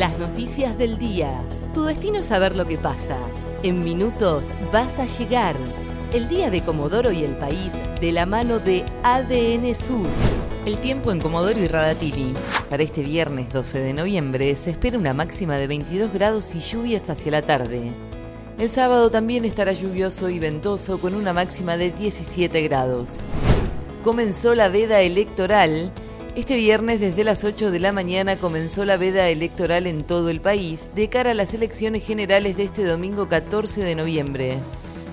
Las noticias del día. Tu destino es saber lo que pasa. En minutos vas a llegar. El día de Comodoro y el país de la mano de ADN Sur. El tiempo en Comodoro y Radatili. Para este viernes 12 de noviembre se espera una máxima de 22 grados y lluvias hacia la tarde. El sábado también estará lluvioso y ventoso con una máxima de 17 grados. Comenzó la veda electoral. Este viernes desde las 8 de la mañana comenzó la veda electoral en todo el país de cara a las elecciones generales de este domingo 14 de noviembre.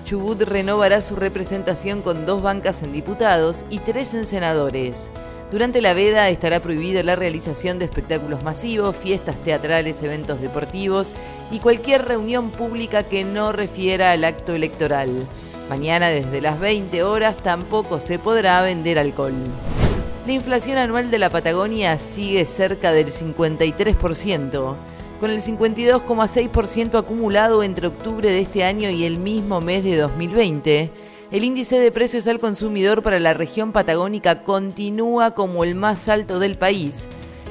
Chubut renovará su representación con dos bancas en diputados y tres en senadores. Durante la veda estará prohibido la realización de espectáculos masivos, fiestas teatrales, eventos deportivos y cualquier reunión pública que no refiera al acto electoral. Mañana desde las 20 horas tampoco se podrá vender alcohol. La inflación anual de la Patagonia sigue cerca del 53%, con el 52,6% acumulado entre octubre de este año y el mismo mes de 2020 el índice de precios al consumidor para la región patagónica continúa como el más alto del país.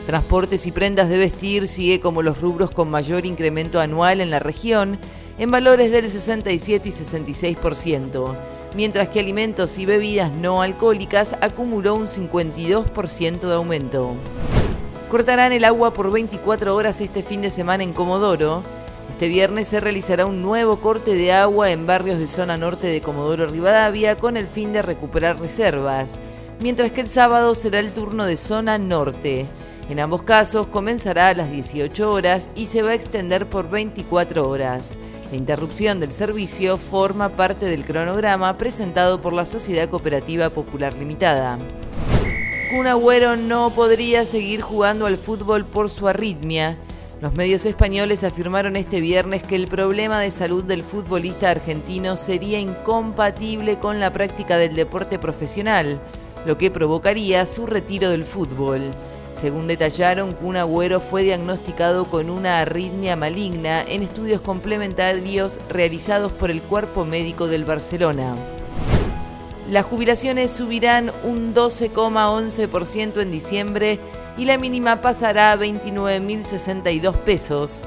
Transportes y prendas de vestir sigue como los rubros con mayor incremento anual en la región, en valores del 67 y 66%, mientras que alimentos y bebidas no alcohólicas acumuló un 52% de aumento. Cortarán el agua por 24 horas este fin de semana en Comodoro este viernes se realizará un nuevo corte de agua en barrios de zona norte de Comodoro Rivadavia con el fin de recuperar reservas, mientras que el sábado será el turno de zona norte. En ambos casos comenzará a las 18 horas y se va a extender por 24 horas. La interrupción del servicio forma parte del cronograma presentado por la Sociedad Cooperativa Popular Limitada. Kun Agüero no podría seguir jugando al fútbol por su arritmia. Los medios españoles afirmaron este viernes que el problema de salud del futbolista argentino sería incompatible con la práctica del deporte profesional, lo que provocaría su retiro del fútbol. Según detallaron, Kun Agüero fue diagnosticado con una arritmia maligna en estudios complementarios realizados por el Cuerpo Médico del Barcelona. Las jubilaciones subirán un 12,11% en diciembre y la mínima pasará a 29.062 pesos.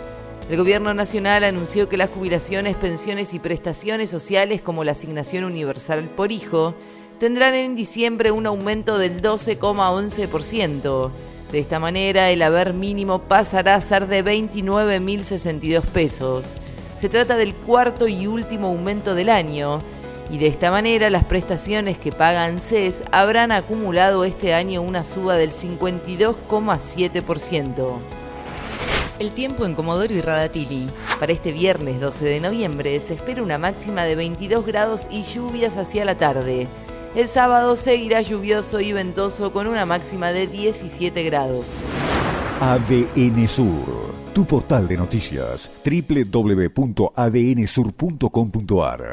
El Gobierno Nacional anunció que las jubilaciones, pensiones y prestaciones sociales como la asignación universal por hijo tendrán en diciembre un aumento del 12,11%. De esta manera, el haber mínimo pasará a ser de 29.062 pesos. Se trata del cuarto y último aumento del año y de esta manera las prestaciones que pagan CES habrán acumulado este año una suba del 52,7%. El tiempo en Comodoro y Radatili. Para este viernes 12 de noviembre se espera una máxima de 22 grados y lluvias hacia la tarde. El sábado seguirá lluvioso y ventoso con una máxima de 17 grados. ADN Sur, tu portal de noticias, www.adnsur.com.ar